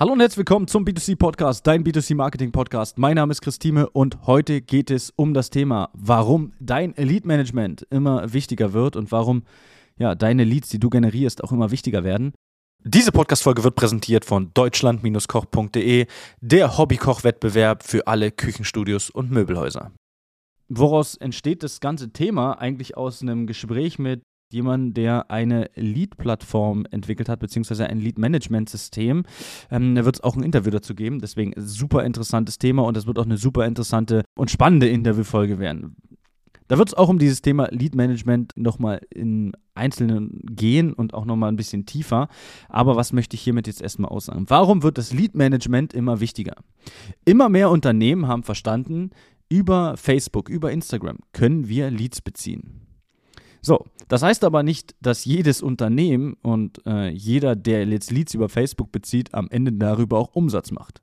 Hallo und herzlich willkommen zum B2C Podcast, dein B2C Marketing Podcast. Mein Name ist Christine und heute geht es um das Thema, warum dein Elite Management immer wichtiger wird und warum ja, deine Leads, die du generierst, auch immer wichtiger werden. Diese Podcast-Folge wird präsentiert von deutschland-koch.de, der Hobbykoch-Wettbewerb für alle Küchenstudios und Möbelhäuser. Woraus entsteht das ganze Thema? Eigentlich aus einem Gespräch mit jemand, der eine Lead-Plattform entwickelt hat, beziehungsweise ein Lead-Management-System. Ähm, da wird es auch ein Interview dazu geben. Deswegen super interessantes Thema und das wird auch eine super interessante und spannende Interviewfolge werden. Da wird es auch um dieses Thema Lead Management nochmal in Einzelnen gehen und auch nochmal ein bisschen tiefer. Aber was möchte ich hiermit jetzt erstmal aussagen? Warum wird das Lead Management immer wichtiger? Immer mehr Unternehmen haben verstanden, über Facebook, über Instagram können wir Leads beziehen. So, das heißt aber nicht, dass jedes Unternehmen und äh, jeder, der jetzt Leads über Facebook bezieht, am Ende darüber auch Umsatz macht.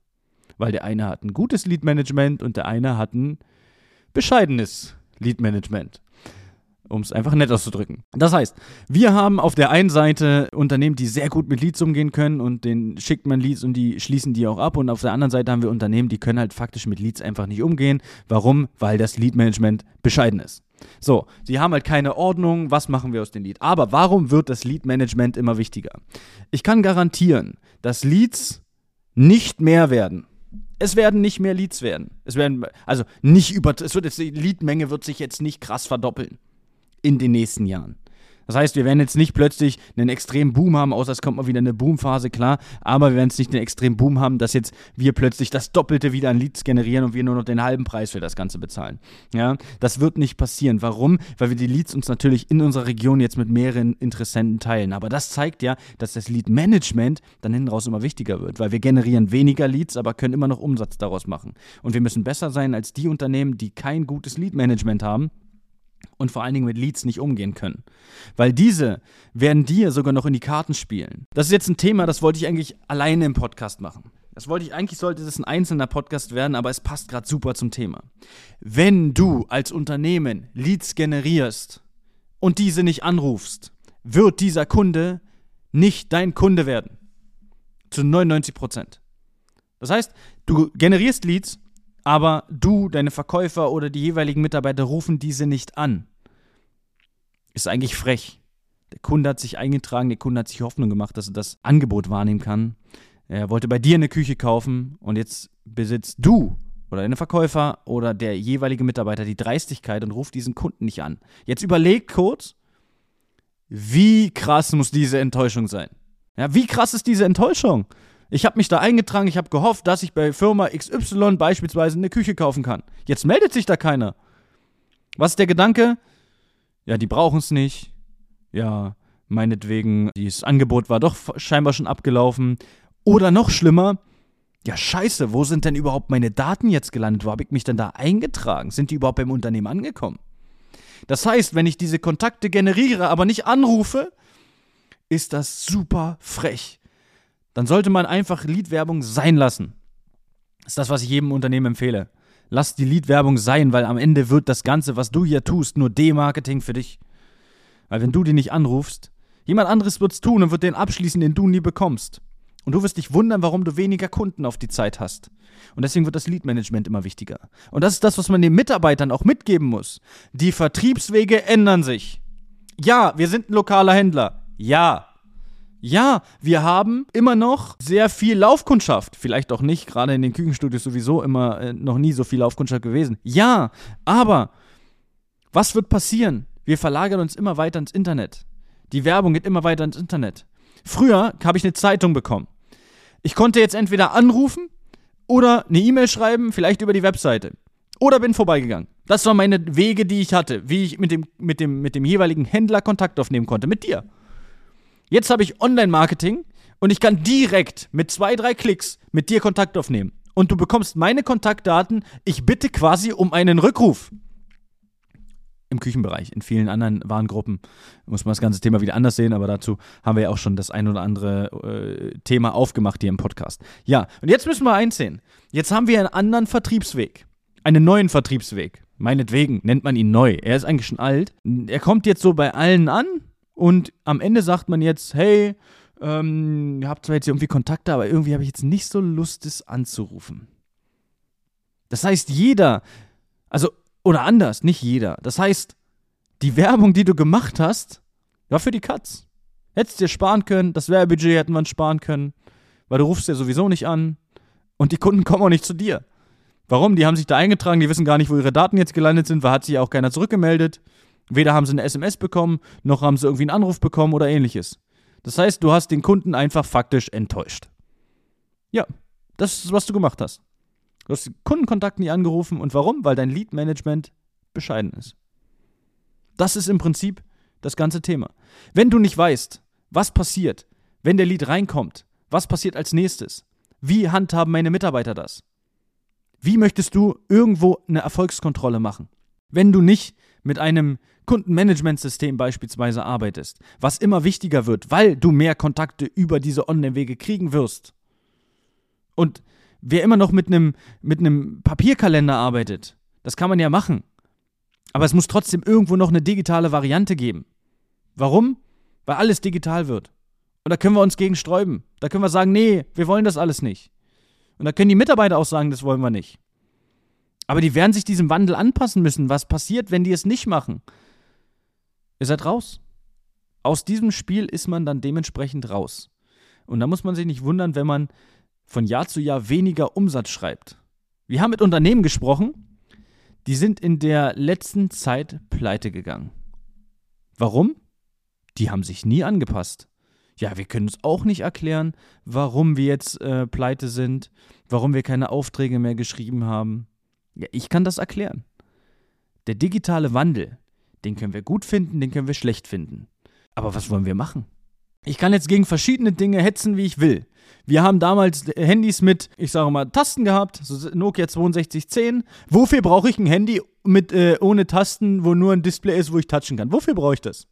Weil der eine hat ein gutes Lead-Management und der eine hat ein bescheidenes Lead-Management um es einfach nett auszudrücken. Das heißt, wir haben auf der einen Seite Unternehmen, die sehr gut mit Leads umgehen können und den schickt man Leads und die schließen die auch ab. Und auf der anderen Seite haben wir Unternehmen, die können halt faktisch mit Leads einfach nicht umgehen. Warum? Weil das Lead-Management bescheiden ist. So, sie haben halt keine Ordnung, was machen wir aus den Leads. Aber warum wird das Lead-Management immer wichtiger? Ich kann garantieren, dass Leads nicht mehr werden. Es werden nicht mehr Leads werden. Es werden, also nicht über, es wird jetzt, die Leadmenge wird sich jetzt nicht krass verdoppeln in den nächsten Jahren. Das heißt, wir werden jetzt nicht plötzlich einen extremen Boom haben, außer es kommt mal wieder eine Boomphase, klar, aber wir werden jetzt nicht einen extremen Boom haben, dass jetzt wir plötzlich das Doppelte wieder an Leads generieren und wir nur noch den halben Preis für das Ganze bezahlen. Ja, das wird nicht passieren. Warum? Weil wir die Leads uns natürlich in unserer Region jetzt mit mehreren Interessenten teilen. Aber das zeigt ja, dass das Lead-Management dann hinten raus immer wichtiger wird, weil wir generieren weniger Leads, aber können immer noch Umsatz daraus machen. Und wir müssen besser sein als die Unternehmen, die kein gutes Lead-Management haben und vor allen Dingen mit Leads nicht umgehen können. Weil diese werden dir sogar noch in die Karten spielen. Das ist jetzt ein Thema, das wollte ich eigentlich alleine im Podcast machen. Das wollte ich eigentlich sollte das ein einzelner Podcast werden, aber es passt gerade super zum Thema. Wenn du als Unternehmen Leads generierst und diese nicht anrufst, wird dieser Kunde nicht dein Kunde werden. Zu 99 Prozent. Das heißt, du generierst Leads aber du, deine Verkäufer oder die jeweiligen Mitarbeiter rufen diese nicht an. Ist eigentlich frech. Der Kunde hat sich eingetragen, der Kunde hat sich Hoffnung gemacht, dass er das Angebot wahrnehmen kann. Er wollte bei dir eine Küche kaufen und jetzt besitzt du oder deine Verkäufer oder der jeweilige Mitarbeiter die Dreistigkeit und ruft diesen Kunden nicht an. Jetzt überleg kurz, wie krass muss diese Enttäuschung sein? Ja, wie krass ist diese Enttäuschung? Ich habe mich da eingetragen, ich habe gehofft, dass ich bei Firma XY beispielsweise eine Küche kaufen kann. Jetzt meldet sich da keiner. Was ist der Gedanke? Ja, die brauchen es nicht. Ja, meinetwegen, dieses Angebot war doch scheinbar schon abgelaufen. Oder noch schlimmer, ja, scheiße, wo sind denn überhaupt meine Daten jetzt gelandet? Wo habe ich mich denn da eingetragen? Sind die überhaupt beim Unternehmen angekommen? Das heißt, wenn ich diese Kontakte generiere, aber nicht anrufe, ist das super frech dann sollte man einfach Lead-Werbung sein lassen. Das ist das, was ich jedem Unternehmen empfehle. Lass die Lead-Werbung sein, weil am Ende wird das Ganze, was du hier tust, nur D-Marketing für dich. Weil wenn du die nicht anrufst, jemand anderes wird es tun und wird den abschließen, den du nie bekommst. Und du wirst dich wundern, warum du weniger Kunden auf die Zeit hast. Und deswegen wird das Lead-Management immer wichtiger. Und das ist das, was man den Mitarbeitern auch mitgeben muss. Die Vertriebswege ändern sich. Ja, wir sind ein lokaler Händler. Ja, ja, wir haben immer noch sehr viel Laufkundschaft. Vielleicht auch nicht, gerade in den Küchenstudios sowieso immer äh, noch nie so viel Laufkundschaft gewesen. Ja, aber was wird passieren? Wir verlagern uns immer weiter ins Internet. Die Werbung geht immer weiter ins Internet. Früher habe ich eine Zeitung bekommen. Ich konnte jetzt entweder anrufen oder eine E-Mail schreiben, vielleicht über die Webseite. Oder bin vorbeigegangen. Das waren meine Wege, die ich hatte, wie ich mit dem, mit dem, mit dem jeweiligen Händler Kontakt aufnehmen konnte. Mit dir. Jetzt habe ich Online-Marketing und ich kann direkt mit zwei, drei Klicks mit dir Kontakt aufnehmen. Und du bekommst meine Kontaktdaten. Ich bitte quasi um einen Rückruf. Im Küchenbereich. In vielen anderen Warengruppen muss man das ganze Thema wieder anders sehen, aber dazu haben wir ja auch schon das ein oder andere äh, Thema aufgemacht hier im Podcast. Ja, und jetzt müssen wir einsehen. Jetzt haben wir einen anderen Vertriebsweg. Einen neuen Vertriebsweg. Meinetwegen nennt man ihn neu. Er ist eigentlich schon alt. Er kommt jetzt so bei allen an, und am Ende sagt man jetzt, hey, ähm, ihr habt zwar jetzt irgendwie Kontakte, aber irgendwie habe ich jetzt nicht so Lust, es anzurufen. Das heißt, jeder, also, oder anders, nicht jeder. Das heißt, die Werbung, die du gemacht hast, war für die Katz. Hättest dir sparen können, das Werbebudget hätten wir sparen können, weil du rufst ja sowieso nicht an und die Kunden kommen auch nicht zu dir. Warum? Die haben sich da eingetragen, die wissen gar nicht, wo ihre Daten jetzt gelandet sind, weil hat sich auch keiner zurückgemeldet. Weder haben sie eine SMS bekommen, noch haben sie irgendwie einen Anruf bekommen oder ähnliches. Das heißt, du hast den Kunden einfach faktisch enttäuscht. Ja, das ist, was du gemacht hast. Du hast die Kundenkontakte nie angerufen und warum? Weil dein Lead-Management bescheiden ist. Das ist im Prinzip das ganze Thema. Wenn du nicht weißt, was passiert, wenn der Lead reinkommt, was passiert als nächstes, wie handhaben meine Mitarbeiter das? Wie möchtest du irgendwo eine Erfolgskontrolle machen? Wenn du nicht mit einem Kundenmanagementsystem beispielsweise arbeitest, was immer wichtiger wird, weil du mehr Kontakte über diese Online-Wege kriegen wirst. Und wer immer noch mit einem, mit einem Papierkalender arbeitet, das kann man ja machen. Aber es muss trotzdem irgendwo noch eine digitale Variante geben. Warum? Weil alles digital wird. Und da können wir uns gegen sträuben. Da können wir sagen, nee, wir wollen das alles nicht. Und da können die Mitarbeiter auch sagen, das wollen wir nicht. Aber die werden sich diesem Wandel anpassen müssen. Was passiert, wenn die es nicht machen? Ihr seid raus. Aus diesem Spiel ist man dann dementsprechend raus. Und da muss man sich nicht wundern, wenn man von Jahr zu Jahr weniger Umsatz schreibt. Wir haben mit Unternehmen gesprochen, die sind in der letzten Zeit pleite gegangen. Warum? Die haben sich nie angepasst. Ja, wir können uns auch nicht erklären, warum wir jetzt äh, pleite sind, warum wir keine Aufträge mehr geschrieben haben. Ja, ich kann das erklären. Der digitale Wandel, den können wir gut finden, den können wir schlecht finden. Aber was wollen wir machen? Ich kann jetzt gegen verschiedene Dinge hetzen, wie ich will. Wir haben damals Handys mit, ich sage mal, Tasten gehabt, so Nokia 6210. Wofür brauche ich ein Handy mit äh, ohne Tasten, wo nur ein Display ist, wo ich touchen kann? Wofür brauche ich das?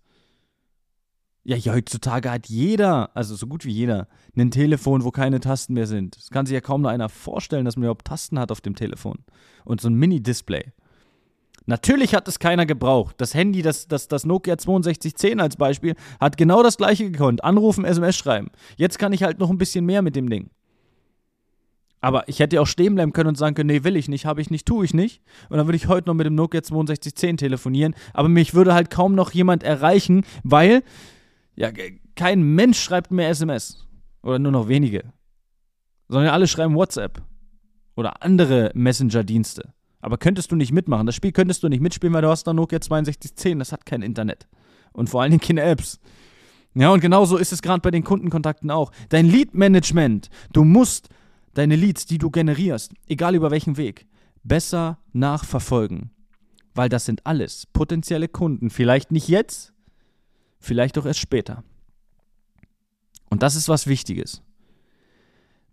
Ja, heutzutage hat jeder, also so gut wie jeder, ein Telefon, wo keine Tasten mehr sind. Das kann sich ja kaum noch einer vorstellen, dass man überhaupt Tasten hat auf dem Telefon. Und so ein Mini-Display. Natürlich hat es keiner gebraucht. Das Handy, das, das, das Nokia 6210 als Beispiel, hat genau das gleiche gekonnt. Anrufen, SMS schreiben. Jetzt kann ich halt noch ein bisschen mehr mit dem Ding. Aber ich hätte auch stehen bleiben können und sagen können, nee, will ich nicht, habe ich nicht, tue ich nicht. Und dann würde ich heute noch mit dem Nokia 6210 telefonieren. Aber mich würde halt kaum noch jemand erreichen, weil ja, kein Mensch schreibt mehr SMS. Oder nur noch wenige. Sondern alle schreiben WhatsApp. Oder andere Messenger-Dienste. Aber könntest du nicht mitmachen. Das Spiel könntest du nicht mitspielen, weil du hast dann Nokia 6210. Das hat kein Internet. Und vor allen Dingen keine Apps. Ja, und genauso ist es gerade bei den Kundenkontakten auch. Dein Lead-Management. Du musst deine Leads, die du generierst, egal über welchen Weg, besser nachverfolgen. Weil das sind alles potenzielle Kunden. Vielleicht nicht jetzt, vielleicht auch erst später. Und das ist was Wichtiges.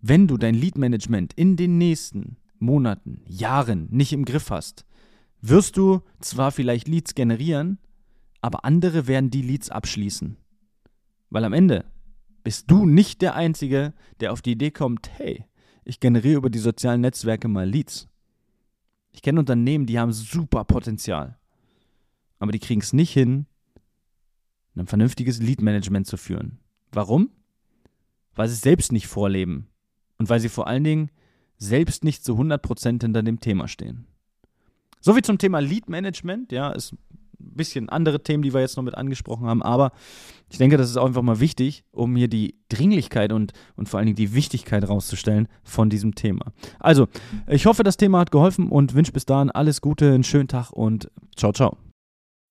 Wenn du dein Lead-Management in den nächsten Monaten, Jahren nicht im Griff hast, wirst du zwar vielleicht Leads generieren, aber andere werden die Leads abschließen. Weil am Ende bist du nicht der Einzige, der auf die Idee kommt, hey, ich generiere über die sozialen Netzwerke mal Leads. Ich kenne Unternehmen, die haben super Potenzial, aber die kriegen es nicht hin, ein vernünftiges Lead-Management zu führen. Warum? Weil sie es selbst nicht vorleben und weil sie vor allen Dingen selbst nicht zu 100% hinter dem Thema stehen. Soviel zum Thema Lead-Management, ja, ist ein bisschen andere Themen, die wir jetzt noch mit angesprochen haben, aber ich denke, das ist auch einfach mal wichtig, um hier die Dringlichkeit und, und vor allen Dingen die Wichtigkeit rauszustellen von diesem Thema. Also, ich hoffe, das Thema hat geholfen und wünsche bis dahin alles Gute, einen schönen Tag und ciao, ciao.